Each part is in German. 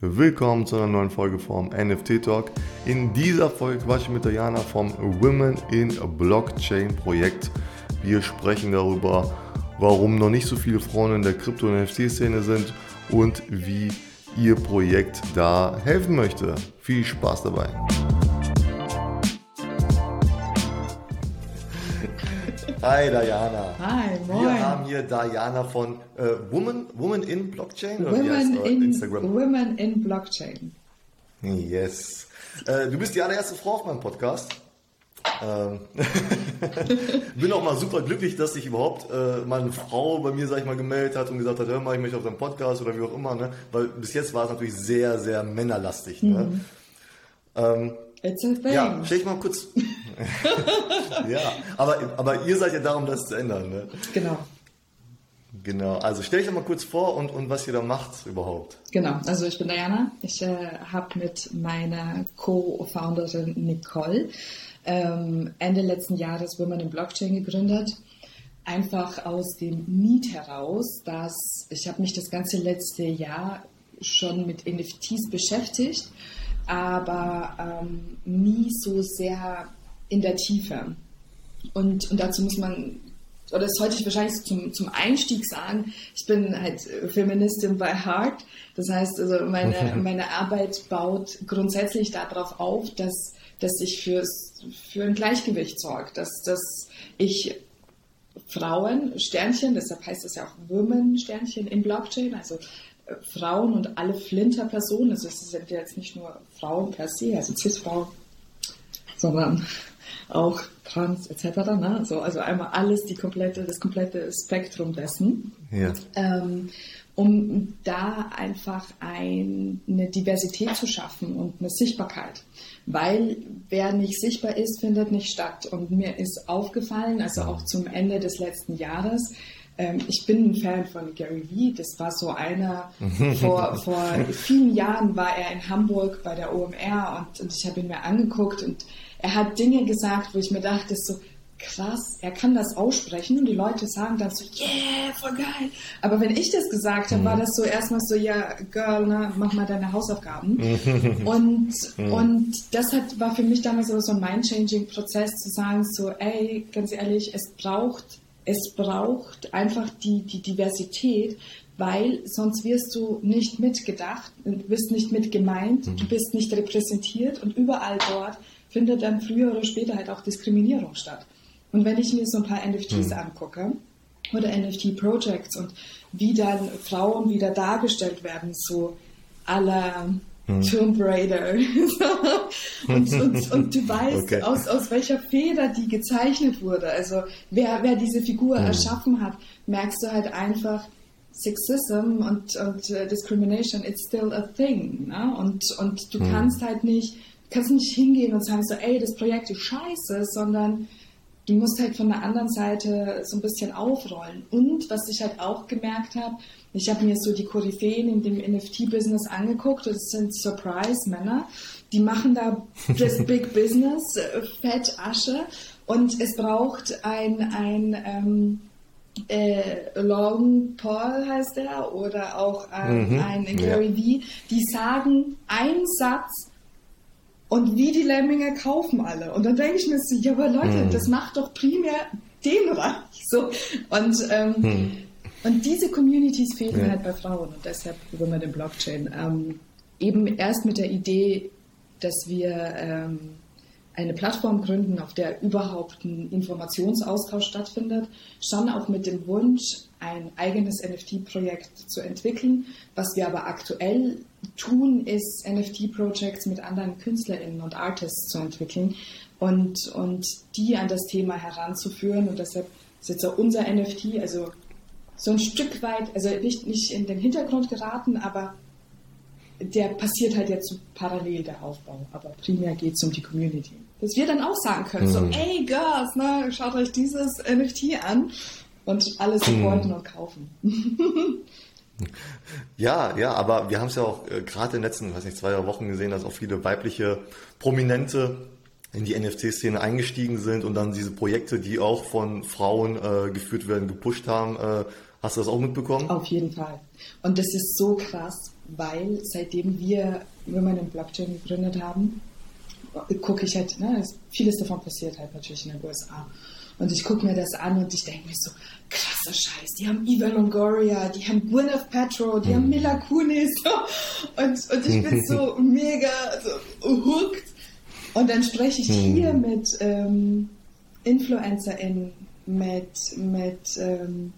Willkommen zu einer neuen Folge vom NFT Talk. In dieser Folge quatsche ich mit Diana vom Women in Blockchain Projekt. Wir sprechen darüber, warum noch nicht so viele Frauen in der Krypto- und NFT-Szene sind und wie ihr Projekt da helfen möchte. Viel Spaß dabei. Hi Diana. Hi, moin. Wir haben hier Diana von äh, Woman, Woman in Blockchain oder Women, in, Instagram? Women in Blockchain. Yes. Äh, du bist die allererste Frau auf meinem Podcast. Ähm, bin auch mal super glücklich, dass sich überhaupt äh, mal eine Frau bei mir, sag ich mal, gemeldet hat und gesagt hat, hör mal, ich möchte auf deinem Podcast oder wie auch immer, ne? Weil bis jetzt war es natürlich sehr, sehr männerlastig. Ne? Mhm. Ähm, It's a thing. Ja, stell ich mal kurz. ja, aber, aber ihr seid ja darum, das zu ändern, ne? Genau. Genau, also stell dich mal kurz vor und, und was ihr da macht überhaupt. Genau, also ich bin Diana. Ich äh, habe mit meiner Co-Founderin Nicole ähm, Ende letzten Jahres Women in Blockchain gegründet. Einfach aus dem Need heraus, dass ich habe mich das ganze letzte Jahr schon mit NFTs beschäftigt aber ähm, nie so sehr in der Tiefe. Und, und dazu muss man, oder das sollte ich wahrscheinlich zum, zum Einstieg sagen, ich bin halt Feministin by Heart. Das heißt, also meine, meine Arbeit baut grundsätzlich darauf auf, dass, dass ich fürs, für ein Gleichgewicht sorge, dass, dass ich Frauen, Sternchen, deshalb heißt es ja auch Women, Sternchen in Blockchain, also Frauen und alle Flinter-Personen, also es sind jetzt nicht nur Frauen per se, also Cis-Frauen, sondern auch Trans etc. Ne? So, also einmal alles, die komplette, das komplette Spektrum dessen. Ja. Ähm, um da einfach ein, eine Diversität zu schaffen und eine Sichtbarkeit. Weil wer nicht sichtbar ist, findet nicht statt. Und mir ist aufgefallen, also auch zum Ende des letzten Jahres, ähm, ich bin ein Fan von Gary Vee. Das war so einer, vor, vor vielen Jahren war er in Hamburg bei der OMR und, und ich habe ihn mir angeguckt und er hat Dinge gesagt, wo ich mir dachte, so krass, er kann das aussprechen und die Leute sagen dann so, yeah, voll geil. Aber wenn ich das gesagt habe, war mhm. das so erstmal so, ja, Girl, ne, mach mal deine Hausaufgaben. und, mhm. und das hat, war für mich damals so ein mind-changing-Prozess zu sagen, so, ey, ganz ehrlich, es braucht es braucht einfach die, die Diversität, weil sonst wirst du nicht mitgedacht, wirst nicht mitgemeint, mhm. du bist nicht repräsentiert und überall dort findet dann früher oder später halt auch Diskriminierung statt. Und wenn ich mir so ein paar NFTs mhm. angucke oder NFT-Projects und wie dann Frauen wieder dargestellt werden, so aller hm. Tomb Raider. und, und, und, du weißt, okay. aus, aus welcher Feder die gezeichnet wurde. Also wer, wer diese Figur hm. erschaffen hat, merkst du halt einfach, Sexism und, und uh, Discrimination, it's still a thing. Ne? Und, und du hm. kannst halt nicht, kannst nicht hingehen und sagen so, ey, das Projekt ist scheiße, sondern du musst halt von der anderen Seite so ein bisschen aufrollen. Und was ich halt auch gemerkt habe, ich habe mir so die Koryphäen in dem NFT-Business angeguckt. Das sind Surprise-Männer. Die machen da das Big Business, äh, Fett Asche. Und es braucht ein, ein ähm, äh, Long Paul heißt er oder auch ein, mhm, ein Gary ja. Vee, die sagen einen Satz und wie die Lemminge kaufen alle. Und dann denke ich mir so, ja, aber Leute, mhm. das macht doch primär den Reich. So. Und ähm, mhm. Und diese Communities fehlen ja. halt bei Frauen und deshalb Women in Blockchain. Ähm, eben erst mit der Idee, dass wir ähm, eine Plattform gründen, auf der überhaupt ein Informationsaustausch stattfindet, schon auch mit dem Wunsch, ein eigenes NFT-Projekt zu entwickeln. Was wir aber aktuell tun, ist NFT-Projects mit anderen KünstlerInnen und Artists zu entwickeln und, und die an das Thema heranzuführen. Und deshalb ist jetzt auch unser NFT, also so ein Stück weit, also nicht, nicht in den Hintergrund geraten, aber der passiert halt jetzt parallel der Aufbau. Aber primär geht es um die Community. Dass wir dann auch sagen können, mhm. so, ey Girls, ne, schaut euch dieses NFT an und alles supporten mhm. und kaufen. Ja, ja, aber wir haben es ja auch äh, gerade in den letzten, weiß nicht, zwei Wochen gesehen, dass auch viele weibliche Prominente in die NFT-Szene eingestiegen sind und dann diese Projekte, die auch von Frauen äh, geführt werden, gepusht haben, äh, Hast du das auch mitbekommen? Auf jeden Fall. Und das ist so krass, weil seitdem wir Women in Blockchain gegründet haben, gucke ich halt, ne, vieles davon passiert halt natürlich in den USA. Und ich gucke mir das an und ich denke mir so, krasser Scheiß, die haben Eva Longoria, die haben Gwyneth Paltrow, die haben mhm. Mila Kunis und, und ich bin so mega so hooked. Und dann spreche ich hier mhm. mit ähm, InfluencerInnen, mit, mit ähm,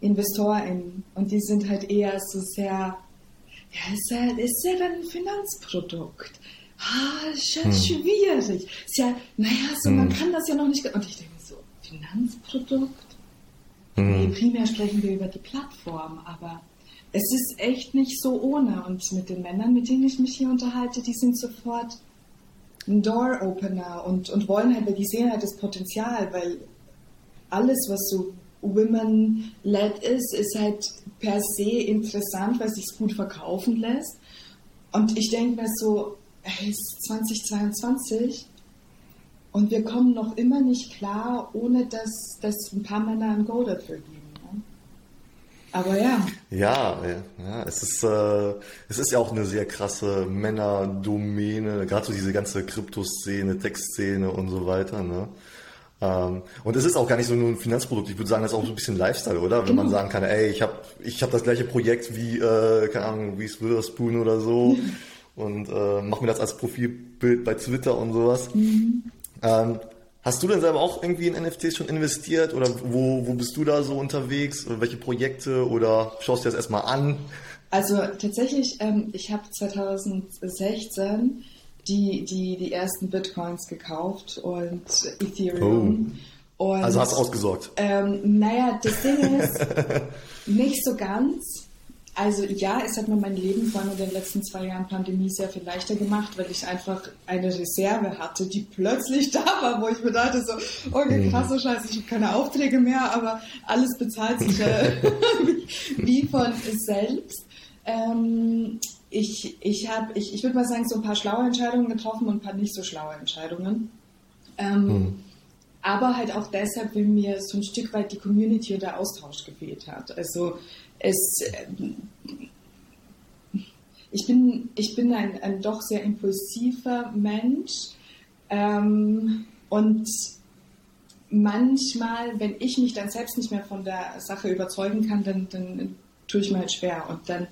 InvestorInnen und die sind halt eher so sehr, ja, ist ja, ist ja dann ein Finanzprodukt. Ah, ist ja hm. schwierig. Ist ja, naja, so, hm. man kann das ja noch nicht. Und ich denke, Finanzprodukt? Mhm. Nee, primär sprechen wir über die Plattform, aber es ist echt nicht so ohne. Und mit den Männern, mit denen ich mich hier unterhalte, die sind sofort ein Door-Opener und, und wollen halt, weil die sehen halt das Potenzial, weil alles, was so Women-led ist, ist halt per se interessant, weil es sich gut verkaufen lässt. Und ich denke mir so, hey, es ist 2022, und wir kommen noch immer nicht klar, ohne dass, dass ein paar Männer ein Go dafür geben. Ne? Aber ja. Ja, ja, es ist, äh, es ist ja auch eine sehr krasse Männerdomäne, gerade so diese ganze Kryptoszene, Textszene und so weiter. Ne? Ähm, und es ist auch gar nicht so nur ein Finanzprodukt. Ich würde sagen, das ist auch so ein bisschen Lifestyle, oder? Wenn genau. man sagen kann, ey, ich habe ich hab das gleiche Projekt wie, äh, keine Ahnung, wie Witherspoon oder so und äh, mache mir das als Profilbild bei Twitter und sowas. Mhm. Ähm, hast du denn selber auch irgendwie in NFTs schon investiert oder wo, wo bist du da so unterwegs? Welche Projekte oder schaust du das erstmal an? Also tatsächlich, ähm, ich habe 2016 die, die, die ersten Bitcoins gekauft und Ethereum. Oh. Und, also hast du ausgesorgt? Ähm, naja, das Ding ist, nicht so ganz. Also ja, es hat mir mein Leben vor allem in den letzten zwei Jahren Pandemie sehr viel leichter gemacht, weil ich einfach eine Reserve hatte, die plötzlich da war, wo ich mir dachte so, okay, mhm. krasser Scheiße, ich habe keine Aufträge mehr, aber alles bezahlt sich äh, wie von selbst. Ähm, ich ich habe, ich, ich würde mal sagen, so ein paar schlaue Entscheidungen getroffen und ein paar nicht so schlaue Entscheidungen. Ähm, mhm. Aber halt auch deshalb, weil mir so ein Stück weit die Community und der Austausch gefehlt hat. Also es, ähm, ich bin, ich bin ein, ein doch sehr impulsiver Mensch ähm, und manchmal, wenn ich mich dann selbst nicht mehr von der Sache überzeugen kann, dann, dann tue ich mir halt schwer und dann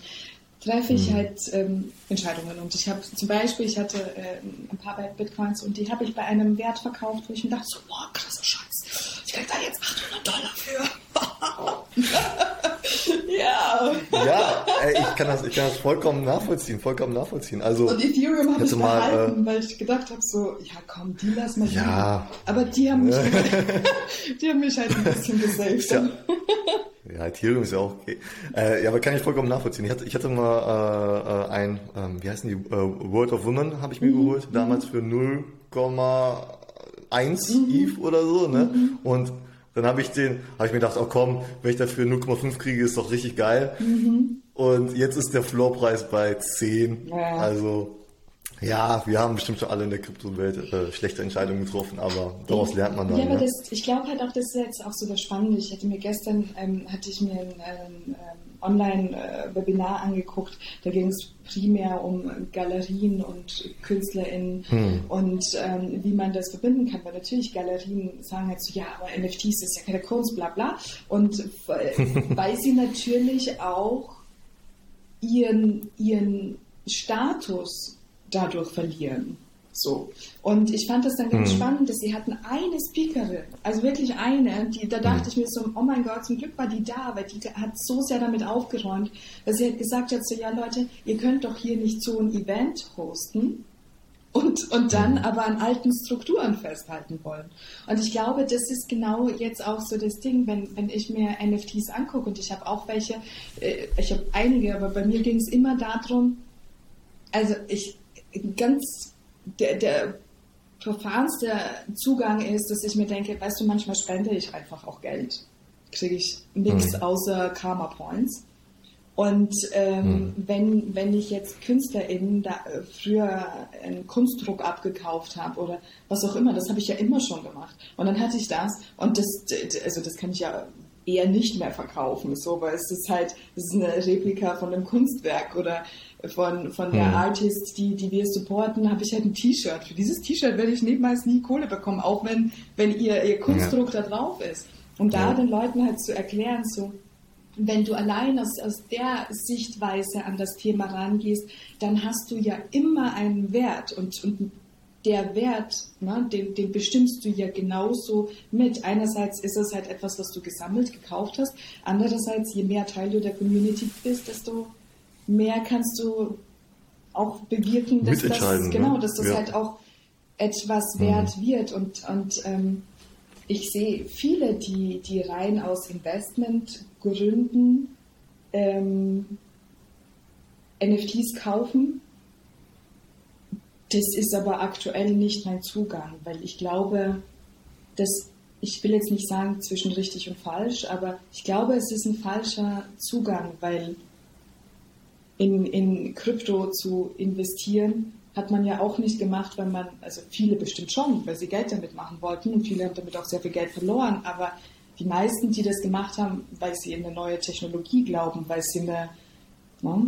treffe ich mhm. halt ähm, Entscheidungen. Und ich habe zum Beispiel, ich hatte äh, ein paar Bitcoins und die habe ich bei einem Wert verkauft, wo ich mir dachte, so, boah, krasser Scheiß, ich krieg da jetzt 800 Dollar für. Ja. Ja, ey, ich, kann das, ich kann das vollkommen nachvollziehen, vollkommen nachvollziehen. Also, und Ethereum habe ich mal, behalten, äh, weil ich gedacht habe, so, ja komm, die lass mal ja. Aber die haben mich, die haben mich halt ein bisschen gesaved. Ja. Ja, Ethereum ist ja auch okay. Äh, ja, aber kann ich vollkommen nachvollziehen. Ich hatte, ich hatte mal äh, äh ein, ähm, wie heißen die, äh, World of Women habe ich mir mhm. geholt, damals für 0,1 mhm. ETH oder so, ne? Mhm. Und dann habe ich den, habe ich mir gedacht, oh komm, wenn ich dafür 0,5 kriege, ist doch richtig geil. Mhm. Und jetzt ist der Floorpreis bei 10. Ja. Also ja, wir haben bestimmt schon alle in der Kryptowelt äh, schlechte Entscheidungen getroffen, aber daraus lernt man dann. Ja, aber ne? das, ich glaube halt auch, das ist jetzt auch so das Spannende. Ich hatte mir gestern, ähm, hatte ich mir ein ähm, Online-Webinar angeguckt. Da ging es primär um Galerien und KünstlerInnen hm. und ähm, wie man das verbinden kann. Weil natürlich Galerien sagen halt so, ja, aber NFTs ist ja keine Kunst, bla bla. Und weil sie natürlich auch ihren, ihren Status dadurch verlieren. So. Und ich fand das dann ganz mhm. spannend, dass sie hatten eine Speakerin, also wirklich eine, die, da dachte mhm. ich mir so, oh mein Gott, zum Glück war die da, weil die hat so sehr damit aufgeräumt, dass sie hat gesagt hat so, ja Leute, ihr könnt doch hier nicht so ein Event hosten und, und dann mhm. aber an alten Strukturen festhalten wollen. Und ich glaube, das ist genau jetzt auch so das Ding, wenn, wenn ich mir NFTs angucke und ich habe auch welche, äh, ich habe einige, aber bei mir ging es immer darum, also ich ganz der, der profanste Zugang ist, dass ich mir denke, weißt du, manchmal spende ich einfach auch Geld. Kriege ich nichts mhm. außer Karma Points. Und ähm, mhm. wenn, wenn ich jetzt KünstlerInnen da, äh, früher einen Kunstdruck abgekauft habe oder was auch immer, das habe ich ja immer schon gemacht. Und dann hatte ich das und das, also das kann ich ja eher nicht mehr verkaufen, so, weil es ist halt, es ist eine Replika von einem Kunstwerk oder von, von der mhm. Artist, die, die wir supporten, habe ich halt ein T-Shirt. Für dieses T-Shirt werde ich niemals nie Kohle bekommen, auch wenn, wenn ihr, ihr Kunstdruck ja. da drauf ist. Um da ja. den Leuten halt zu erklären, so, wenn du allein aus, aus der Sichtweise an das Thema rangehst, dann hast du ja immer einen Wert und, und der Wert, ne, den, den bestimmst du ja genauso mit. Einerseits ist es halt etwas, was du gesammelt, gekauft hast. Andererseits, je mehr Teil du der Community bist, desto mehr kannst du auch bewirken, dass das, ne? genau, dass das ja. halt auch etwas wert mhm. wird. Und, und ähm, ich sehe viele, die, die rein aus Investmentgründen ähm, NFTs kaufen. Das ist aber aktuell nicht mein Zugang, weil ich glaube, dass ich will jetzt nicht sagen zwischen richtig und falsch, aber ich glaube, es ist ein falscher Zugang, weil in, in Krypto zu investieren, hat man ja auch nicht gemacht, weil man, also viele bestimmt schon, weil sie Geld damit machen wollten und viele haben damit auch sehr viel Geld verloren, aber die meisten, die das gemacht haben, weil sie in eine neue Technologie glauben, weil sie eine, ne,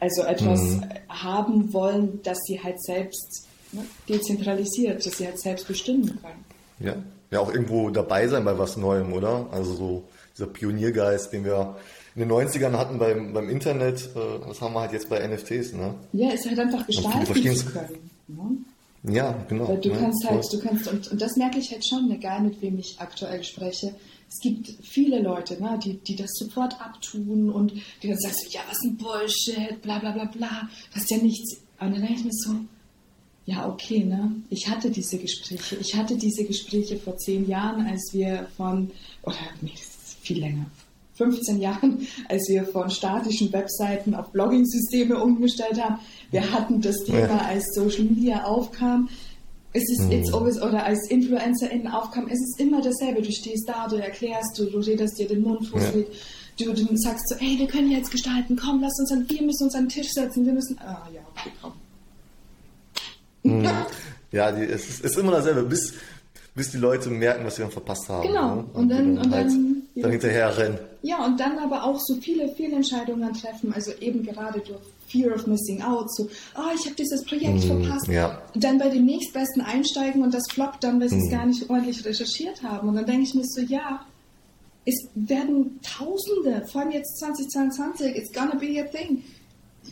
also etwas mhm. haben wollen, dass sie halt selbst ne, dezentralisiert, dass sie halt selbst bestimmen können. Ja. ja, auch irgendwo dabei sein bei was Neuem, oder? Also so dieser Pioniergeist, den wir in den 90ern hatten beim, beim Internet, äh, das haben wir halt jetzt bei NFTs, ne? Ja, ist halt einfach gestalten zu können. Ne? Ja, genau. Weil du ne? kannst halt, du kannst, und, und das merke ich halt schon, egal mit wem ich aktuell spreche. Es gibt viele Leute, ne, die, die das sofort abtun und die dann sagen so, ja, was ein Bullshit, bla bla bla bla, das ist ja nichts. Und dann denke ich mir so, ja, okay, ne? Ich hatte diese Gespräche. Ich hatte diese Gespräche vor zehn Jahren, als wir von, oder nee, das ist viel länger, 15 Jahren, als wir von statischen Webseiten auf Blogging-Systeme umgestellt haben. Wir hatten das Thema, ja. als Social Media aufkam. Es ist mhm. it's always, oder als InfluencerInnen aufkam, es ist immer dasselbe. Du stehst da, du erklärst, du, du redest dir den Mund fusselig. Ja. Du, du sagst so, ey, wir können jetzt gestalten, komm, lass uns an, wir müssen uns an den Tisch setzen, wir müssen, ah, ja, okay, komm. Mhm. Ja, die, es ist, ist immer dasselbe, bis, bis die Leute merken, was sie dann verpasst haben. Genau. Ne? Und, und, dann, und halt dann, ja. dann hinterher rennen. Ja, und dann aber auch so viele Fehlentscheidungen treffen, also eben gerade durch Fear of Missing Out, so, oh, ich habe dieses Projekt mm, verpasst. Ja. Dann bei dem nächstbesten einsteigen und das floppt dann, weil sie mm. es gar nicht ordentlich recherchiert haben. Und dann denke ich mir so, ja, es werden Tausende, vor allem jetzt 2022, it's gonna be a thing.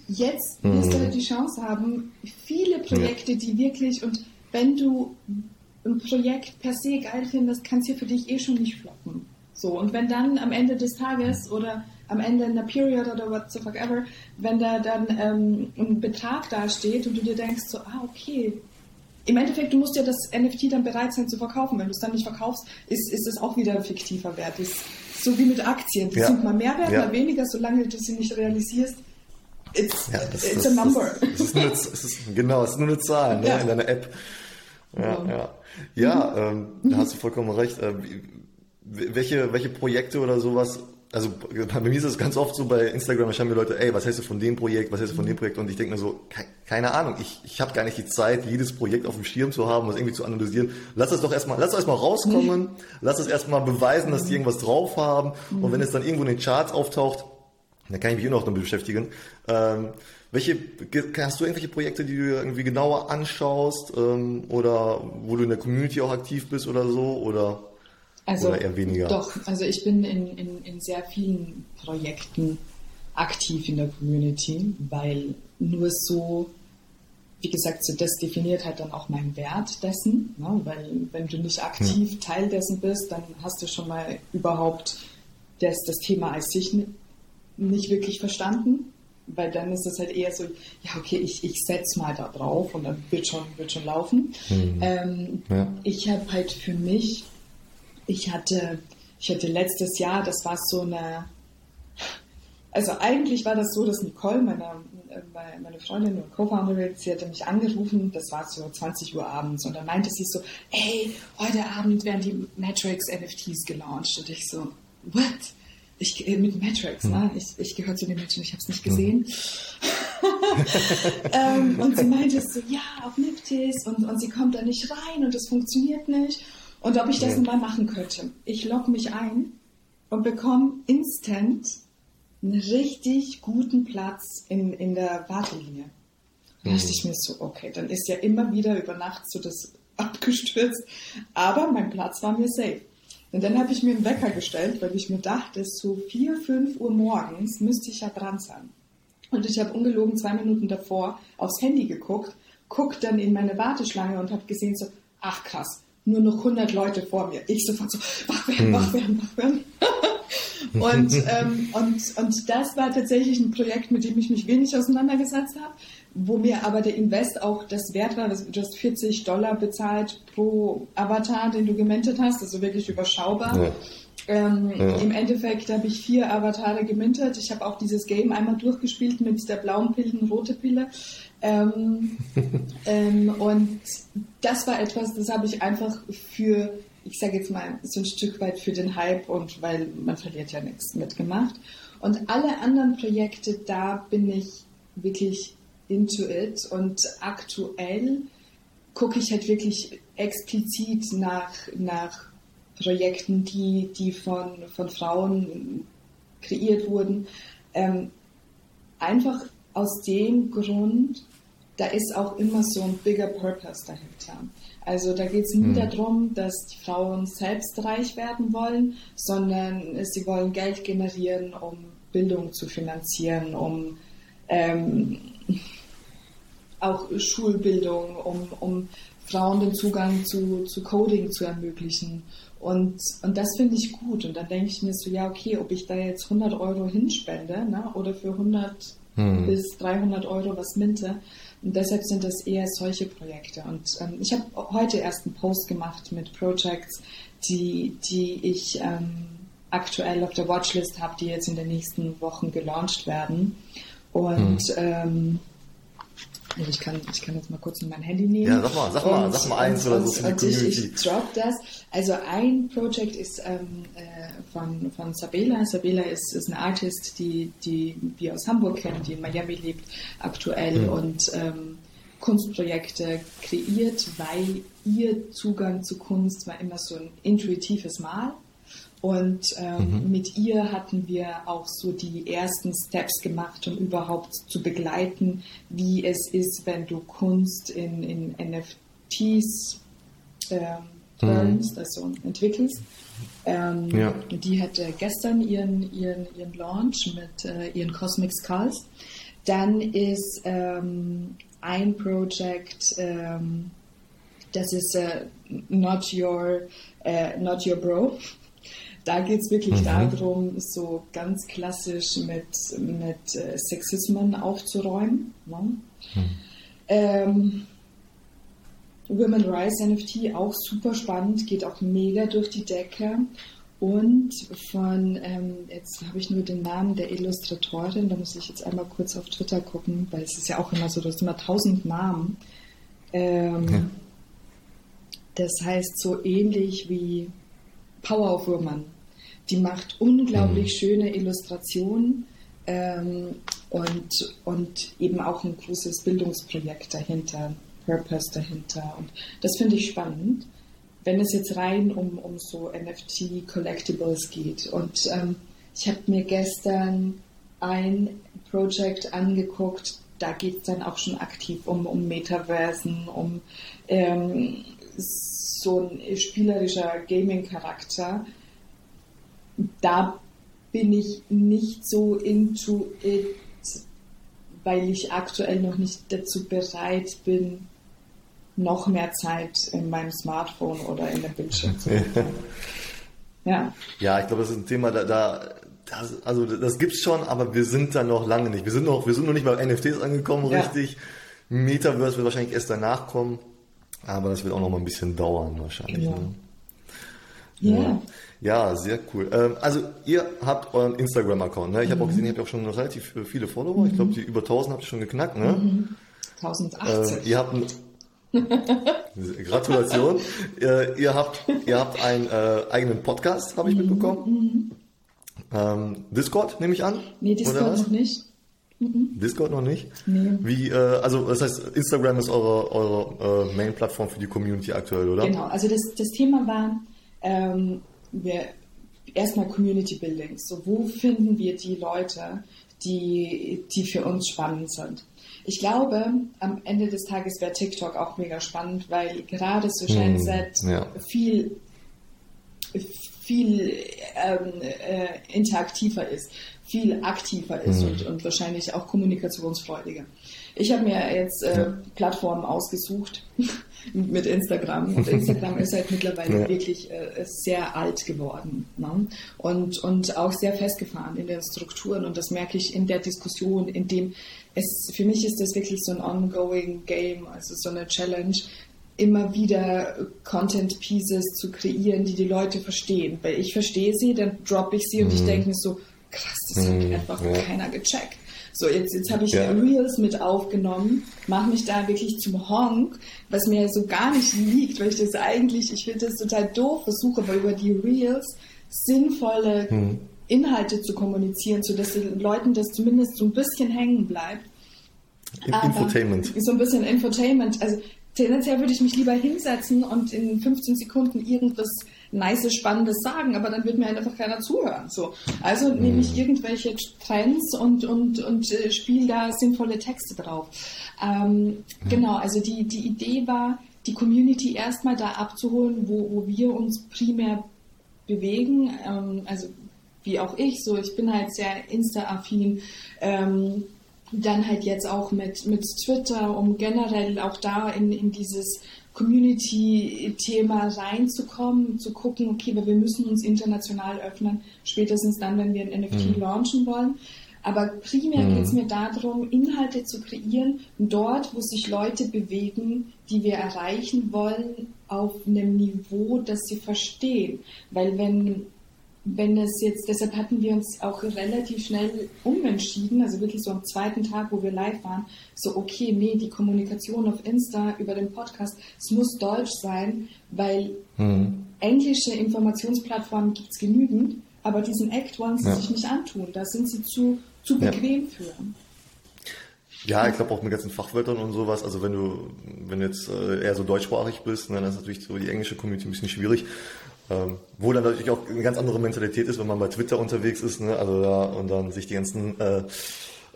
Jetzt wirst mm. du die Chance haben, viele Projekte, ja. die wirklich, und wenn du ein Projekt per se geil findest, kann es hier für dich eh schon nicht floppen. So, und wenn dann am Ende des Tages oder am Ende einer Period oder what the fuck ever, wenn da dann ähm, ein Betrag dasteht und du dir denkst so, ah, okay, im Endeffekt, du musst ja das NFT dann bereit sein zu verkaufen. Wenn du es dann nicht verkaufst, ist, ist es auch wieder ein fiktiver Wert. Ist so wie mit Aktien. Die ja. sind mal mehr wert, ja. mal weniger, solange du sie nicht realisierst. It's, ja, das, it's das, a number. Das, das ist nur, ist, genau, es ist nur eine Zahl ne, in deiner App. Ja, ja. ja ähm, da hast du vollkommen recht. Äh, welche, welche Projekte oder sowas, also bei mir ist es ganz oft so bei Instagram, da schreiben mir Leute, ey, was hältst du von dem Projekt, was hältst du von dem Projekt? Und ich denke mir so, keine Ahnung, ich, ich habe gar nicht die Zeit, jedes Projekt auf dem Schirm zu haben, was irgendwie zu analysieren. Lass das doch erstmal, lass es erstmal rauskommen, lass es erstmal beweisen, dass die irgendwas drauf haben. Und wenn es dann irgendwo in den Charts auftaucht, dann kann ich mich immer noch damit beschäftigen. Ähm, welche, hast du irgendwelche Projekte, die du irgendwie genauer anschaust ähm, oder wo du in der Community auch aktiv bist oder so oder, also, oder eher weniger? Doch, also ich bin in, in, in sehr vielen Projekten aktiv in der Community, weil nur so, wie gesagt, so das definiert halt dann auch meinen Wert dessen, ne? weil wenn du nicht aktiv hm. Teil dessen bist, dann hast du schon mal überhaupt das, das Thema als sich nicht wirklich verstanden weil dann ist es halt eher so, ja, okay, ich, ich setze mal da drauf und dann wird schon, wird schon laufen. Mhm. Ähm, ja. Ich habe halt für mich, ich hatte, ich hatte letztes Jahr, das war so eine, also eigentlich war das so, dass Nicole, meine, meine Freundin und Co-Founderin, sie hatte mich angerufen, das war so 20 Uhr abends und dann meinte sie so, ey, heute Abend werden die Matrix NFTs gelauncht und ich so, what? ich, äh, mit Matrix, hm. ne? ich, ich gehöre zu den Menschen, ich habe es nicht gesehen. Hm. ähm, und sie meinte so, ja, auf Niftis und, und sie kommt da nicht rein und es funktioniert nicht. Und ob ich das ja. mal machen könnte. Ich logge mich ein und bekomme instant einen richtig guten Platz in, in der Wartelinie. Da dachte ich mir so, okay, dann ist ja immer wieder über Nacht so das abgestürzt, aber mein Platz war mir safe. Und dann habe ich mir einen Wecker gestellt, weil ich mir dachte, so 4, 5 Uhr morgens müsste ich ja dran sein. Und ich habe ungelogen zwei Minuten davor aufs Handy geguckt, guckt dann in meine Warteschlange und habe gesehen so, ach krass, nur noch 100 Leute vor mir. Ich sofort so, wach werden, wach werden, wach werden. und, ähm, und, und das war tatsächlich ein Projekt, mit dem ich mich wenig auseinandergesetzt habe, wo mir aber der Invest auch das wert war. Du hast 40 Dollar bezahlt pro Avatar, den du gemintet hast, also wirklich überschaubar. Ja. Ähm, ja. Im Endeffekt habe ich vier Avatare gemintet. Ich habe auch dieses Game einmal durchgespielt mit der blauen Pille und rote Pille. Ähm, ähm, und das war etwas, das habe ich einfach für, ich sage jetzt mal, so ein Stück weit für den Hype und weil man verliert ja nichts mitgemacht. Und alle anderen Projekte, da bin ich wirklich into it und aktuell gucke ich halt wirklich explizit nach, nach Projekten, die, die von, von Frauen kreiert wurden. Ähm, einfach aus dem Grund, da ist auch immer so ein bigger Purpose dahinter. Also da geht es nie mhm. darum, dass die Frauen selbst reich werden wollen, sondern sie wollen Geld generieren, um Bildung zu finanzieren, um ähm, auch Schulbildung, um, um Frauen den Zugang zu, zu Coding zu ermöglichen. Und, und das finde ich gut. Und dann denke ich mir so, ja, okay, ob ich da jetzt 100 Euro hinspende ne, oder für 100 hm. bis 300 Euro was minte. Und deshalb sind das eher solche Projekte. Und ähm, ich habe heute erst einen Post gemacht mit Projects, die, die ich ähm, aktuell auf der Watchlist habe, die jetzt in den nächsten Wochen gelauncht werden. Und hm. ähm, also ich kann, ich kann jetzt mal kurz mein Handy nehmen. Ja, sag mal, sag mal, sag mal eins oder so für die Community. Ich, ich drop das. Also ein Projekt ist ähm, äh, von, von Sabela. Sabela ist, ist eine Artist, die, die wir aus Hamburg kennen, die in Miami lebt aktuell mhm. und ähm, Kunstprojekte kreiert, weil ihr Zugang zu Kunst war immer so ein intuitives Mal. Und ähm, mhm. mit ihr hatten wir auch so die ersten Steps gemacht, um überhaupt zu begleiten, wie es ist, wenn du Kunst in, in NFTs ähm, turnst, mhm. also entwickelst. Ähm, ja. Die hatte gestern ihren, ihren, ihren Launch mit äh, ihren Cosmic Skulls. Dann ist ähm, ein Projekt, ähm, das ist äh, Not Your äh, Not Your Bro. Da geht es wirklich mhm. darum, so ganz klassisch mit, mit äh, Sexismen aufzuräumen. Ne? Mhm. Ähm, Women Rise NFT auch super spannend, geht auch mega durch die Decke. Und von, ähm, jetzt habe ich nur den Namen der Illustratorin, da muss ich jetzt einmal kurz auf Twitter gucken, weil es ist ja auch immer so, du hast immer tausend Namen. Ähm, ja. Das heißt so ähnlich wie Power of Woman die macht unglaublich mhm. schöne Illustrationen ähm, und, und eben auch ein großes Bildungsprojekt dahinter, Purpose dahinter. Und das finde ich spannend, wenn es jetzt rein um, um so NFT-Collectibles geht. Und ähm, ich habe mir gestern ein Projekt angeguckt, da geht es dann auch schon aktiv um, um Metaversen, um ähm, so ein spielerischer Gaming-Charakter da bin ich nicht so into it, weil ich aktuell noch nicht dazu bereit bin, noch mehr Zeit in meinem Smartphone oder in der Bildschirm zu verbringen. ja. Ja, ich glaube, das ist ein Thema, da, da das, also das gibt's schon, aber wir sind da noch lange nicht. Wir sind noch, wir sind noch nicht bei NFTs angekommen, ja. richtig. Metaverse wird wahrscheinlich erst danach kommen, aber das wird auch noch mal ein bisschen dauern wahrscheinlich. Ja. Ne? Ja. ja. Ja, sehr cool. Ähm, also ihr habt euren Instagram-Account. Ne? Ich habe auch mhm. gesehen, ihr habt auch schon relativ viele Follower. Ich glaube, die über 1000 habt ihr schon geknackt. Ne? Mhm. 1080. Äh, ihr habt ein, Gratulation. äh, ihr habt ihr habt einen äh, eigenen Podcast, habe ich mhm. mitbekommen. Ähm, Discord nehme ich an. Nee, Discord noch nicht. Mhm. Discord noch nicht? Nee. Wie, äh, also das heißt, Instagram ist eure, eure äh, Main-Plattform für die Community aktuell, oder? Genau, also das, das Thema war, ähm, wir, erstmal Community Building. So, wo finden wir die Leute, die, die für uns spannend sind? Ich glaube, am Ende des Tages wäre TikTok auch mega spannend, weil gerade so Gen Z hm, ja. viel viel ähm, äh, interaktiver ist, viel aktiver ist mhm. und, und wahrscheinlich auch kommunikationsfreudiger. Ich habe mir jetzt äh, ja. Plattformen ausgesucht mit Instagram. Und Instagram ist halt mittlerweile ja. wirklich äh, sehr alt geworden ne? und, und auch sehr festgefahren in den Strukturen. Und das merke ich in der Diskussion, in dem es, für mich ist das wirklich so ein ongoing Game, also so eine Challenge, immer wieder Content Pieces zu kreieren, die die Leute verstehen. Weil ich verstehe sie, dann droppe ich sie und ich mhm. denke mir so, krass, das hat mhm. einfach ja. keiner gecheckt. So, jetzt, jetzt habe ich ja. Reels mit aufgenommen, mache mich da wirklich zum Honk, was mir so gar nicht liegt, weil ich das eigentlich, ich finde das total doof, versuche aber über die Reels sinnvolle hm. Inhalte zu kommunizieren, sodass den Leuten das zumindest so ein bisschen hängen bleibt. Infotainment. So ein bisschen Infotainment. Also tendenziell würde ich mich lieber hinsetzen und in 15 Sekunden irgendwas nice, spannendes sagen, aber dann wird mir einfach keiner zuhören. So. Also mhm. nehme ich irgendwelche Trends und, und, und äh, spiele da sinnvolle Texte drauf. Ähm, mhm. Genau, also die, die Idee war, die Community erstmal da abzuholen, wo, wo wir uns primär bewegen. Ähm, also wie auch ich, so ich bin halt sehr Insta-affin. Ähm, dann halt jetzt auch mit, mit Twitter, um generell auch da in, in dieses Community-Thema reinzukommen, zu gucken, okay, wir müssen uns international öffnen, spätestens dann, wenn wir ein NFT mhm. launchen wollen. Aber primär mhm. geht es mir darum, Inhalte zu kreieren, dort, wo sich Leute bewegen, die wir erreichen wollen, auf einem Niveau, das sie verstehen. Weil wenn wenn es jetzt, deshalb hatten wir uns auch relativ schnell umentschieden, also wirklich so am zweiten Tag, wo wir live waren, so okay, nee, die Kommunikation auf Insta über den Podcast, es muss Deutsch sein, weil hm. englische Informationsplattformen gibt es genügend, aber diesen Act wollen sie ja. sich nicht antun, da sind sie zu, zu bequem ja. für. Ja, ich glaube auch mit ganzen Fachwörtern und sowas. Also wenn du, wenn du jetzt äh, eher so deutschsprachig bist, ne, dann ist natürlich so die englische Community ein bisschen schwierig. Ähm, wo dann natürlich auch eine ganz andere Mentalität ist, wenn man bei Twitter unterwegs ist, ne? Also da und dann sich die ganzen äh,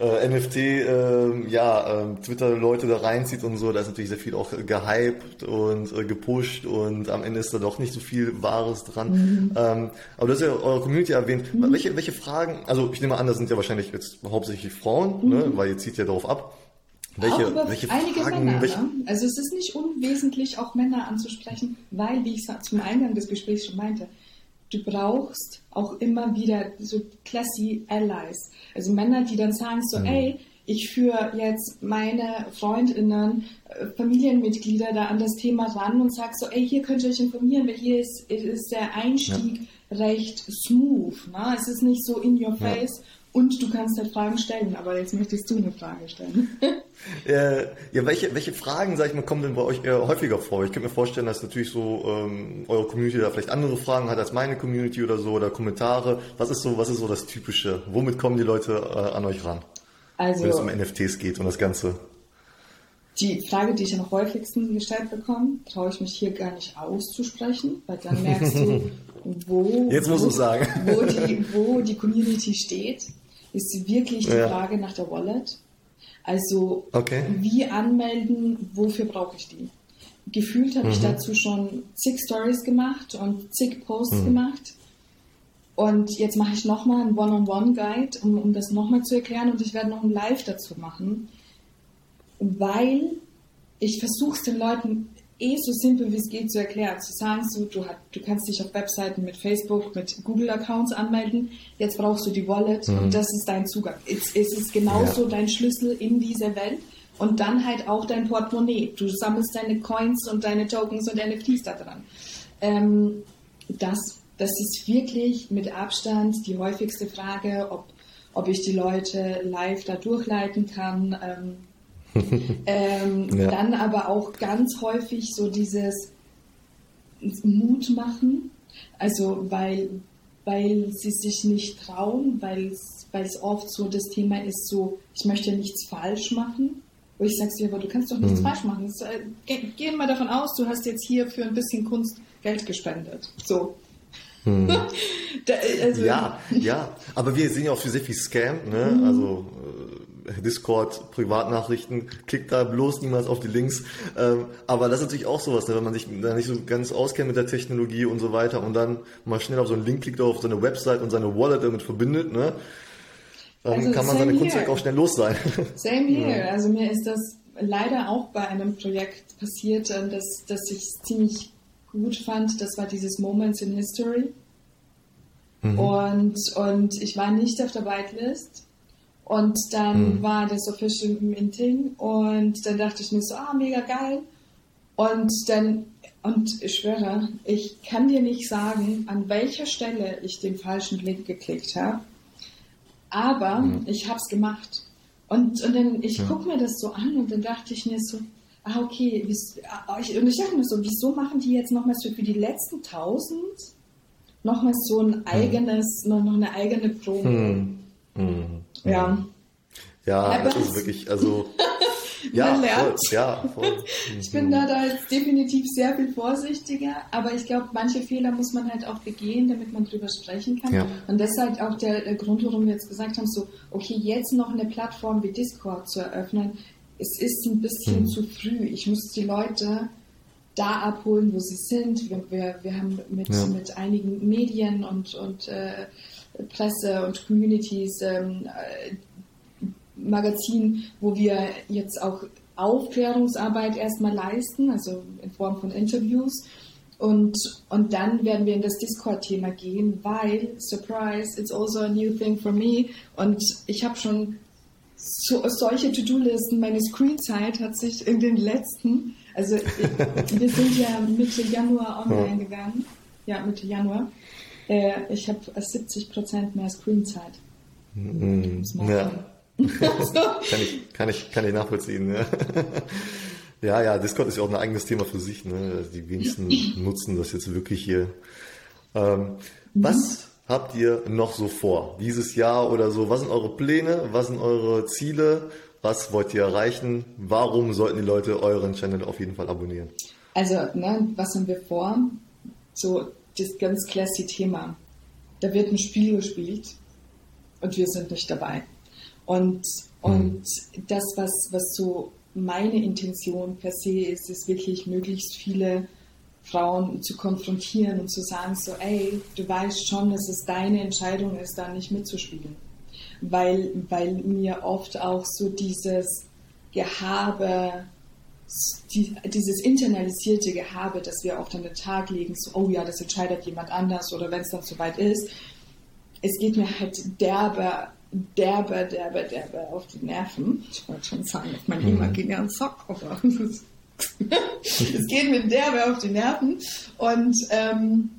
äh, NFT, äh, ja, äh, Twitter-Leute da reinzieht und so, da ist natürlich sehr viel auch gehypt und äh, gepusht und am Ende ist da doch nicht so viel Wahres dran. Mhm. Ähm, aber du hast ja eure Community erwähnt. Mhm. Welche, welche Fragen, also ich nehme an, das sind ja wahrscheinlich jetzt hauptsächlich Frauen, ne? mhm. ne? weil ihr zieht ja darauf ab. Welche, welche einige Fragen, Männer. Welche? Ne? Also es ist nicht unwesentlich, auch Männer anzusprechen, weil, wie ich zum Eingang des Gesprächs schon meinte, du brauchst auch immer wieder so classy Allies. Also Männer, die dann sagen so, mhm. ey, ich führe jetzt meine Freundinnen, äh, Familienmitglieder da an das Thema ran und sage so, ey, hier könnt ihr euch informieren, weil hier ist, ist der Einstieg ja. recht smooth. Ne? Es ist nicht so in your face. Ja und du kannst halt Fragen stellen, aber jetzt möchtest du eine Frage stellen. äh, ja, welche, welche Fragen, sag ich mal, kommen denn bei euch eher häufiger vor? Ich könnte mir vorstellen, dass natürlich so ähm, eure Community da vielleicht andere Fragen hat als meine Community oder so oder Kommentare. Was ist so, was ist so das Typische? Womit kommen die Leute äh, an euch ran? Also, wenn es um NFTs geht und das Ganze. Die Frage, die ich am häufigsten gestellt bekomme, traue ich mich hier gar nicht auszusprechen, weil dann merkst du, wo, Jetzt muss wo, sagen. Wo, die, wo die Community steht ist wirklich die ja. Frage nach der Wallet. Also okay. wie anmelden, wofür brauche ich die? Gefühlt habe mhm. ich dazu schon zig Stories gemacht und zig Posts mhm. gemacht. Und jetzt mache ich nochmal einen One-on-One-Guide, um, um das nochmal zu erklären. Und ich werde noch ein Live dazu machen, weil ich versuche es den Leuten eh so simpel wie es geht zu erklären. Zu sagen, so, du, hat, du kannst dich auf Webseiten mit Facebook, mit Google-Accounts anmelden, jetzt brauchst du die Wallet mhm. und das ist dein Zugang. Es, es ist genauso ja. dein Schlüssel in diese Welt und dann halt auch dein Portemonnaie. Du sammelst deine Coins und deine Tokens und NFTs da dran. Ähm, das, das ist wirklich mit Abstand die häufigste Frage, ob, ob ich die Leute live da durchleiten kann. Ähm, ähm, ja. Dann aber auch ganz häufig so dieses Mut machen, also weil, weil sie sich nicht trauen, weil es oft so das Thema ist, so ich möchte nichts falsch machen. Wo ich sage, aber du kannst doch nichts mhm. falsch machen. Das, äh, geh, mal davon aus, du hast jetzt hier für ein bisschen Kunst Geld gespendet. So. Hm. da, also, ja, ja, aber wir sehen ja auch sehr viel Scam, ne? Mhm. Also äh, Discord, Privatnachrichten, klickt da bloß niemals auf die Links. Ähm, aber das ist natürlich auch sowas, ne? wenn man sich da nicht so ganz auskennt mit der Technologie und so weiter und dann mal schnell auf so einen Link klickt auf seine Website und seine Wallet damit verbindet, ne? Dann also kann man seine Kunstwerk auch schnell los sein. Same here. Ja. Also mir ist das leider auch bei einem Projekt passiert, äh, dass, dass ich ziemlich gut fand, das war dieses Moments in History. Mhm. Und, und ich war nicht auf der Whitelist. Und dann mhm. war das Official Minting und dann dachte ich mir so, ah, mega geil. Und dann, und ich schwöre, ich kann dir nicht sagen, an welcher Stelle ich den falschen Link geklickt habe, aber mhm. ich habe es gemacht. Und, und dann, ich ja. gucke mir das so an und dann dachte ich mir so, ah, okay, ah, und ich dachte mir so, wieso machen die jetzt nochmal so für die letzten tausend nochmal so ein hm. eigenes, noch, noch eine eigene Probe? Hm. Ja. Ja, das ist wirklich, also. ja, voll, ja, voll. ich bin da, da definitiv sehr viel vorsichtiger, aber ich glaube, manche Fehler muss man halt auch begehen, damit man drüber sprechen kann. Ja. Und das ist halt auch der, der Grund, warum wir jetzt gesagt haben, so, okay, jetzt noch eine Plattform wie Discord zu eröffnen, es ist ein bisschen hm. zu früh. Ich muss die Leute da abholen, wo sie sind. Wir, wir, wir haben mit, ja. mit einigen Medien und, und äh, Presse und Communities ähm, äh, Magazin, wo wir jetzt auch Aufklärungsarbeit erstmal leisten, also in Form von Interviews. Und, und dann werden wir in das Discord-Thema gehen, weil, surprise, it's also a new thing for me. Und ich habe schon so, solche To-Do-Listen, meine Screenzeit hat sich in den letzten, also wir sind ja Mitte Januar online gegangen, ja, Mitte Januar. Äh, ich habe 70 Prozent mehr Screenzeit. Mhm. Ja. kann, ich, kann, ich, kann ich nachvollziehen. Ja. ja, ja, Discord ist ja auch ein eigenes Thema für sich. Ne? Die wenigsten nutzen das jetzt wirklich hier. Ähm, was habt ihr noch so vor? Dieses Jahr oder so? Was sind eure Pläne? Was sind eure Ziele? Was wollt ihr erreichen? Warum sollten die Leute euren Channel auf jeden Fall abonnieren? Also, ne, was haben wir vor? So, das ganz classy Thema. Da wird ein Spiel gespielt und wir sind nicht dabei. Und, und mhm. das, was, was so meine Intention per se ist, ist wirklich möglichst viele Frauen zu konfrontieren und zu sagen, so, ey, du weißt schon, dass es deine Entscheidung ist, da nicht mitzuspielen. Weil, weil mir oft auch so dieses Gehabe, die, dieses internalisierte Gehabe, das wir oft an den Tag legen, so, oh ja, das entscheidet jemand anders oder wenn es dann soweit ist, es geht mir halt derbe, derbe, derbe, derbe auf die Nerven. Ich wollte schon sagen, auf meinen mhm. imaginären Sock, aber es geht mit derbe auf die Nerven. Und ähm,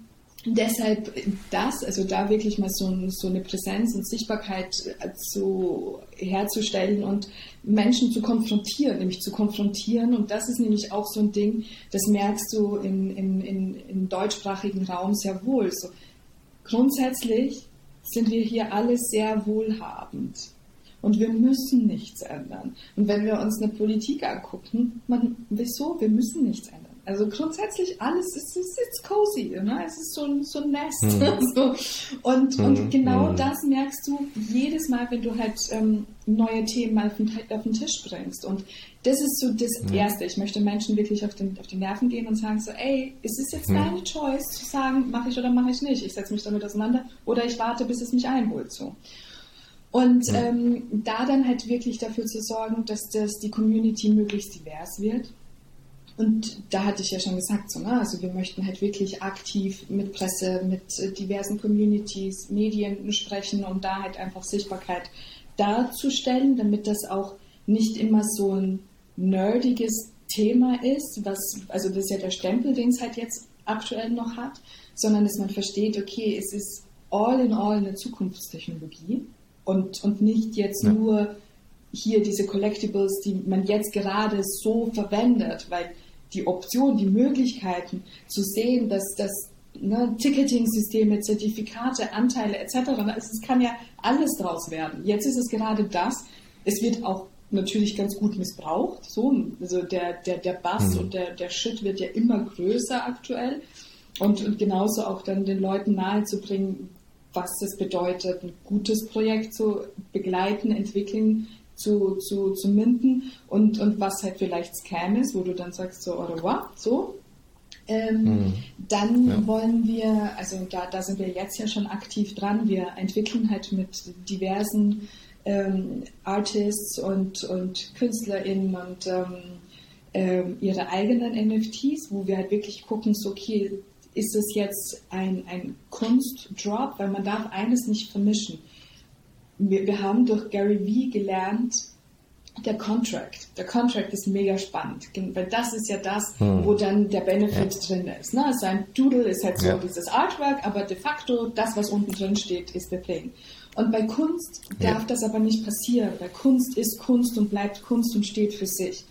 deshalb das, also da wirklich mal so, so eine Präsenz und Sichtbarkeit äh, zu, herzustellen und Menschen zu konfrontieren, nämlich zu konfrontieren. Und das ist nämlich auch so ein Ding, das merkst du in, in, in, im deutschsprachigen Raum sehr wohl. So, grundsätzlich sind wir hier alle sehr wohlhabend. Und wir müssen nichts ändern. Und wenn wir uns eine Politik angucken, man, wieso? Wir müssen nichts ändern. Also grundsätzlich alles ist, ist, ist cozy, ne? es ist so ein, so ein Nest. Mhm. so. Und, mhm. und genau mhm. das merkst du jedes Mal, wenn du halt ähm, neue Themen auf den, auf den, Tisch bringst. Und das ist so das. Erste. Ich möchte Menschen wirklich auf, den, auf die Nerven gehen und sagen so, ey, ist es jetzt deine Choice zu sagen, mache ich oder mache ich nicht? Ich setze mich damit auseinander oder ich warte, bis es mich einholt. So. Und ähm, da dann halt wirklich dafür zu sorgen, dass das die Community möglichst divers wird. Und da hatte ich ja schon gesagt, so, ne? also wir möchten halt wirklich aktiv mit Presse, mit diversen Communities, Medien sprechen, um da halt einfach Sichtbarkeit darzustellen, damit das auch nicht immer so ein nerdiges Thema ist, was, also das ist ja der Stempel, den es halt jetzt aktuell noch hat, sondern dass man versteht, okay, es ist all in all eine Zukunftstechnologie und, und nicht jetzt ja. nur hier diese Collectibles, die man jetzt gerade so verwendet, weil die Option, die Möglichkeiten zu sehen, dass das ne, Ticketing-Systeme, Zertifikate, Anteile etc., es kann ja alles draus werden. Jetzt ist es gerade das. Es wird auch natürlich ganz gut missbraucht. So, also der, der, der Bass mhm. und der, der Shit wird ja immer größer aktuell. Und, und genauso auch dann den Leuten nahezubringen, was es bedeutet, ein gutes Projekt zu begleiten, entwickeln, zu, zu, zu minden und, und was halt vielleicht Scam ist, wo du dann sagst so, au revoir, so. Ähm, mhm. Dann ja. wollen wir, also da, da sind wir jetzt ja schon aktiv dran, wir entwickeln halt mit diversen ähm, Artists und, und KünstlerInnen und ähm, ähm, ihre eigenen NFTs, wo wir halt wirklich gucken, so okay, ist es jetzt ein, ein Kunstdrop, weil man darf eines nicht vermischen. Wir, wir haben durch Gary Vee gelernt, der Contract. Der Contract ist mega spannend, weil das ist ja das, hm. wo dann der Benefit ja. drin ist. Ne? Sein Doodle ist halt so ja. dieses Artwork, aber de facto das, was unten drin steht, ist der Thing. Und bei Kunst darf ja. das aber nicht passieren, weil Kunst ist Kunst und bleibt Kunst und steht für sich.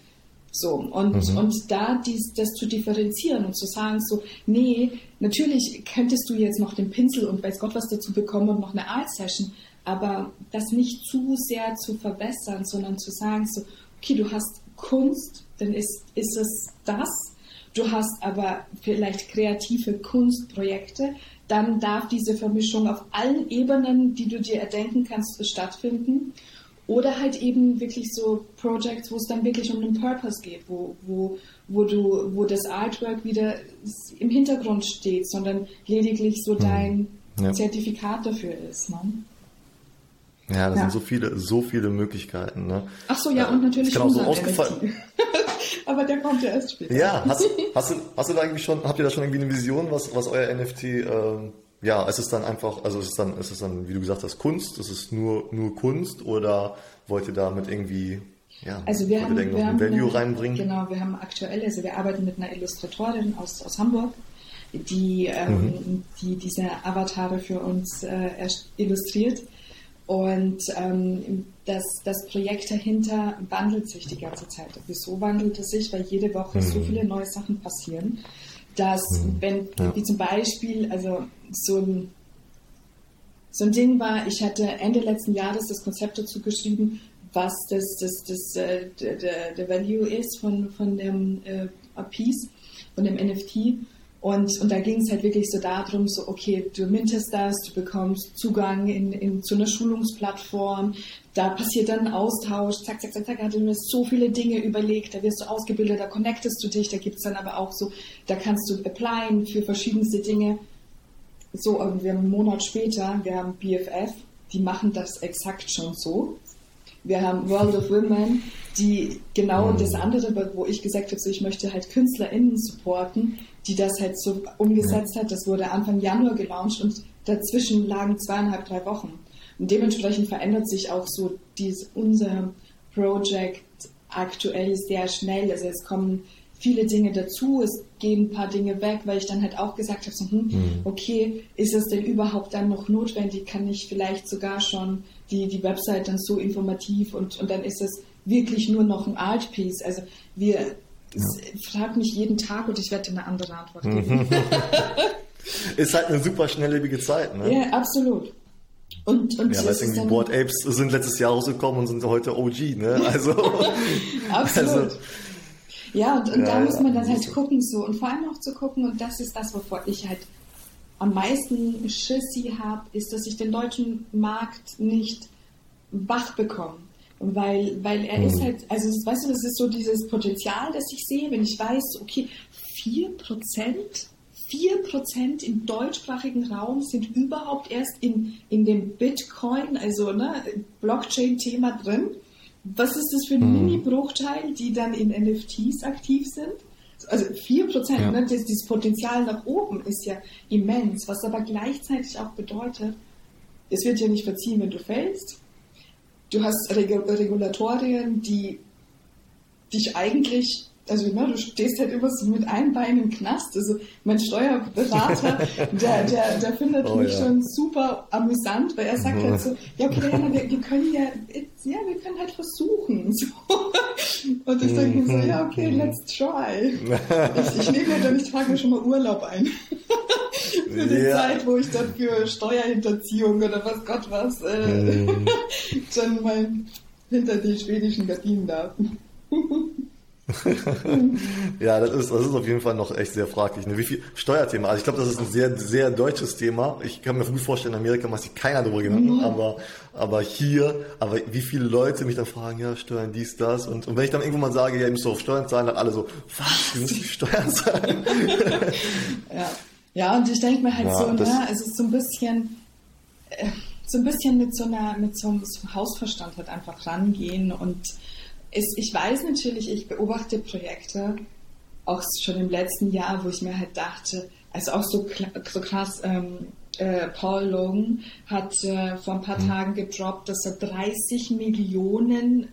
So, und, mhm. und da dies, das zu differenzieren und zu sagen, so, nee, natürlich könntest du jetzt noch den Pinsel und weiß Gott was dazu bekommen und noch eine Art-Session, aber das nicht zu sehr zu verbessern, sondern zu sagen, so, okay, du hast Kunst, dann ist, ist es das. Du hast aber vielleicht kreative Kunstprojekte, dann darf diese Vermischung auf allen Ebenen, die du dir erdenken kannst, stattfinden. Oder halt eben wirklich so Projects, wo es dann wirklich um den Purpose geht, wo, wo, wo, du, wo das Artwork wieder im Hintergrund steht, sondern lediglich so hm. dein ja. Zertifikat dafür ist. Ne? Ja, das ja. sind so viele, so viele Möglichkeiten. Ne? Ach so, ja, und natürlich genau so ausgefallen. Aber der kommt ja erst später. Ja, hast, hast, du, hast du da eigentlich schon, habt ihr da schon irgendwie eine Vision, was, was euer NFT, ähm, ja, ist es dann einfach, also ist es dann, ist es dann, wie du gesagt hast, Kunst? Ist es nur, nur Kunst oder wollt ihr damit irgendwie, ja, also wir haben, wir haben Value eine, reinbringen? Genau, wir haben aktuell, also wir arbeiten mit einer Illustratorin aus, aus Hamburg, die, ähm, mhm. die diese Avatare für uns äh, illustriert. Und ähm, das, das Projekt dahinter wandelt sich die ganze Zeit. Wieso wandelt es sich? Weil jede Woche mhm. so viele neue Sachen passieren, dass mhm. wenn, ja. wie zum Beispiel, also so ein, so ein Ding war, ich hatte Ende letzten Jahres das Konzept dazu geschrieben, was das, das, das, äh, der, der Value ist von, von dem äh, Piece, von dem NFT. Und, und da ging es halt wirklich so darum, so, okay, du mintest das, du bekommst Zugang in, in, zu einer Schulungsplattform, da passiert dann ein Austausch, zack, zack, zack, zack, hat mir so viele Dinge überlegt, da wirst du ausgebildet, da connectest du dich, da gibt es dann aber auch so, da kannst du applyen für verschiedenste Dinge. So, und wir haben einen Monat später, wir haben BFF, die machen das exakt schon so. Wir haben World of Women, die genau mhm. das andere, wo ich gesagt habe, so ich möchte halt KünstlerInnen supporten, die das halt so umgesetzt hat. Das wurde Anfang Januar gelauncht und dazwischen lagen zweieinhalb, drei Wochen. Und dementsprechend verändert sich auch so dies, unser Project aktuell sehr schnell. Also es kommen viele Dinge dazu, es gehen ein paar Dinge weg, weil ich dann halt auch gesagt habe, so, hm, mhm. okay, ist es denn überhaupt dann noch notwendig? Kann ich vielleicht sogar schon die, die Website dann so informativ und, und dann ist es wirklich nur noch ein Art Piece. Also wir ja. fragt mich jeden Tag und ich werde eine andere Antwort geben. ist halt eine super schnelllebige Zeit, ne? Ja, absolut. Und, und ja, weißt irgendwie Board Apes sind letztes Jahr rausgekommen und sind heute OG, ne? Also. absolut. Also, ja, und, und ja, da muss man dann halt gucken, so. Und vor allem auch zu gucken, und das ist das, wovor ich halt am meisten Schissi habe, ist, dass ich den deutschen Markt nicht wach bekomme weil, weil er mhm. ist halt, also weißt du, das ist so dieses Potenzial, das ich sehe, wenn ich weiß, okay, 4%, 4% im deutschsprachigen Raum sind überhaupt erst in, in dem Bitcoin, also ne, Blockchain-Thema drin. Was ist das für ein mhm. Mini-Bruchteil, die dann in NFTs aktiv sind? Also 4%, ja. ne, das, dieses Potenzial nach oben ist ja immens, was aber gleichzeitig auch bedeutet, es wird ja nicht verziehen, wenn du fällst du hast Regulatorien, die dich eigentlich, also ne, du stehst halt immer so mit einem Bein im Knast. Also mein Steuerberater, der, der, der findet oh, mich ja. schon super amüsant, weil er sagt halt so, ja okay, Diana, wir, wir können ja, ja, wir können halt versuchen. So. Und ich denke mir so, ja okay, mhm. let's try. Ich, ich nehme mir dann, ich trage mir schon mal Urlaub ein. für die ja. Zeit, wo ich dann für Steuerhinterziehung oder was Gott was äh, mhm. schon mal hinter die schwedischen Gardinen darf. ja, das ist, das ist auf jeden Fall noch echt sehr fraglich. Ne? Wie viel Steuerthema? Also ich glaube, das ist ein sehr, sehr deutsches Thema. Ich kann mir gut vorstellen, in Amerika macht sich keiner darüber Gedanken, mhm. aber, aber hier, aber wie viele Leute mich dann fragen, ja, Steuern, dies, das. Und, und wenn ich dann irgendwo mal sage, ja, ihr müsst auf Steuern zahlen, dann alle so, was, müssen die Steuern zahlen? ja. Ja, und ich denke mir halt ja, so, ne, es ist so ein bisschen, äh, so ein bisschen mit so einer, mit so einem Hausverstand halt einfach rangehen und ist, ich weiß natürlich, ich beobachte Projekte auch schon im letzten Jahr, wo ich mir halt dachte, also auch so, so krass, ähm, äh, Paul Logan hat äh, vor ein paar mhm. Tagen gedroppt, dass er 30 Millionen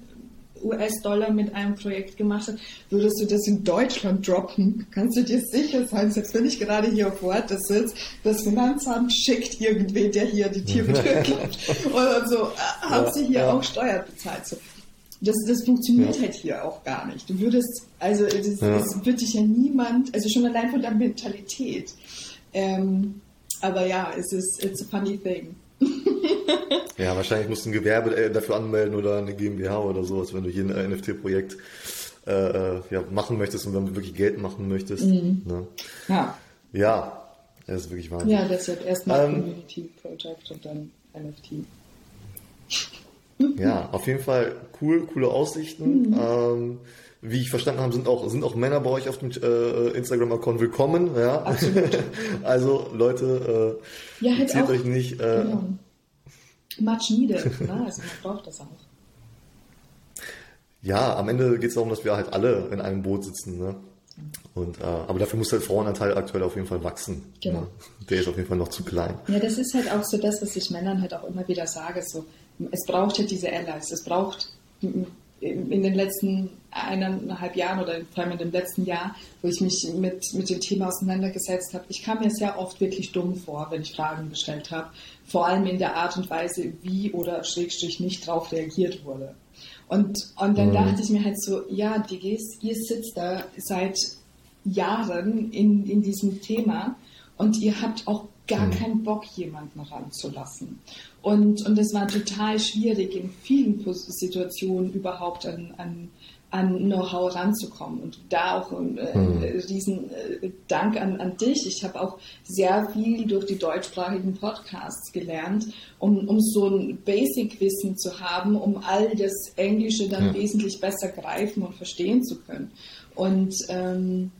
US-Dollar mit einem Projekt gemacht hat, würdest du das in Deutschland droppen, kannst du dir sicher sein, selbst wenn ich gerade hier auf Wort sitze, das Finanzamt schickt irgendwen, der hier die Tierbetrug gibt oder so, äh, haben sie hier ja. auch Steuern bezahlt. So, das, das funktioniert ja. halt hier auch gar nicht. Du würdest, also das, ja. das wird dich ja niemand, also schon allein von der Mentalität. Ähm, aber ja, es ist it's a funny thing. ja, wahrscheinlich musst du ein Gewerbe äh, dafür anmelden oder eine GmbH oder sowas, wenn du hier ein NFT-Projekt äh, äh, ja, machen möchtest und dann wirklich Geld machen möchtest. Mhm. Ne? Ja. Ja, das ist wirklich Wahnsinn. Ja, deshalb erstmal ähm, Community Project und dann NFT. Ja, auf jeden Fall cool, coole Aussichten. Mhm. Ähm, wie ich verstanden habe, sind auch, sind auch Männer bei euch auf dem äh, Instagram-Account willkommen. Ja? Also Leute, äh, ja, halt zählt euch nicht. Äh, genau. Much needed. ne? Also man braucht das auch. Ja, am Ende geht es darum, dass wir halt alle in einem Boot sitzen. Ne? Und, äh, aber dafür muss der Frauenanteil aktuell auf jeden Fall wachsen. Genau. Ne? Der ist auf jeden Fall noch zu klein. Ja, das ist halt auch so das, was ich Männern halt auch immer wieder sage. So, es braucht ja diese Allies. Es braucht in den letzten eineinhalb Jahren oder vor allem in dem letzten Jahr, wo ich mich mit, mit dem Thema auseinandergesetzt habe, ich kam mir sehr oft wirklich dumm vor, wenn ich Fragen gestellt habe. Vor allem in der Art und Weise, wie oder schrägstrich nicht darauf reagiert wurde. Und, und dann mhm. dachte ich mir halt so, ja, Diggis, ihr sitzt da seit Jahren in, in diesem Thema und ihr habt auch gar mhm. keinen Bock, jemanden ranzulassen. Und, und es war total schwierig, in vielen Situationen überhaupt an, an, an Know-how ranzukommen. Und da auch ein äh, mhm. riesen äh, Dank an, an dich. Ich habe auch sehr viel durch die deutschsprachigen Podcasts gelernt, um, um so ein Basic-Wissen zu haben, um all das Englische dann ja. wesentlich besser greifen und verstehen zu können. Und ähm,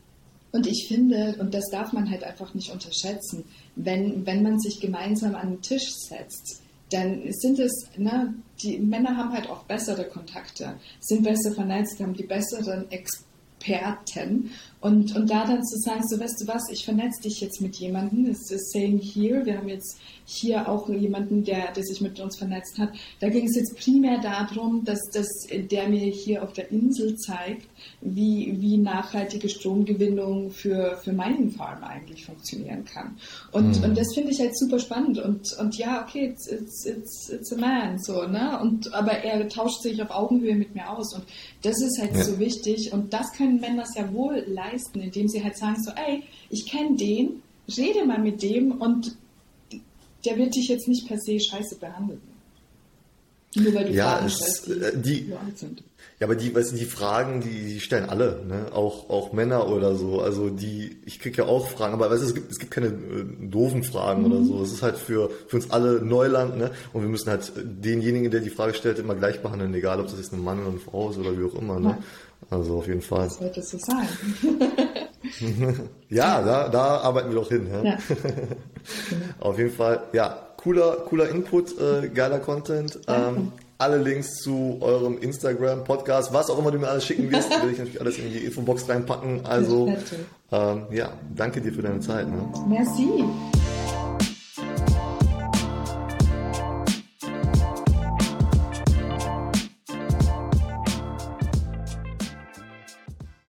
und ich finde, und das darf man halt einfach nicht unterschätzen, wenn, wenn man sich gemeinsam an den Tisch setzt, dann sind es, ne, die Männer haben halt auch bessere Kontakte, sind besser vernetzt, haben die besseren Experten und, und da dann zu sagen, so weißt du was, ich vernetze dich jetzt mit jemandem, das ist same here, wir haben jetzt hier auch jemanden, der, der sich mit uns vernetzt hat. Da ging es jetzt primär darum, dass, dass der mir hier auf der Insel zeigt, wie, wie nachhaltige Stromgewinnung für, für meinen Farm eigentlich funktionieren kann. Und, mhm. und das finde ich halt super spannend. Und, und ja, okay, it's, it's, it's, it's a man, so, ne? Und, aber er tauscht sich auf Augenhöhe mit mir aus. Und das ist halt ja. so wichtig. Und das können Männer sehr wohl leisten leisten, indem sie halt sagen so, ey, ich kenne den, rede mal mit dem und der wird dich jetzt nicht per se scheiße behandeln. Nur weil du ja, Fragen stellst, die, äh, die sind. Ja, aber die, weißt du, die Fragen, die, die stellen alle, ne? Auch, auch Männer oder so. Also die, ich krieg ja auch Fragen, aber weißt du, es gibt, es gibt keine äh, doofen Fragen mhm. oder so. Es ist halt für, für uns alle Neuland, ne? Und wir müssen halt denjenigen, der die Frage stellt, immer gleich behandeln, egal ob das jetzt ein Mann oder eine Frau ist oder wie auch immer, ne? Ja. Also auf jeden Fall. Das sollte so sein. ja, da, da arbeiten wir doch hin. Ja? ja. auf jeden Fall, ja, cooler, cooler Input, äh, geiler Content. Ähm, alle Links zu eurem Instagram, Podcast, was auch immer du mir alles schicken wirst, werde ich natürlich alles in die Infobox reinpacken. Also, ähm, ja, danke dir für deine Zeit. Ne? Merci.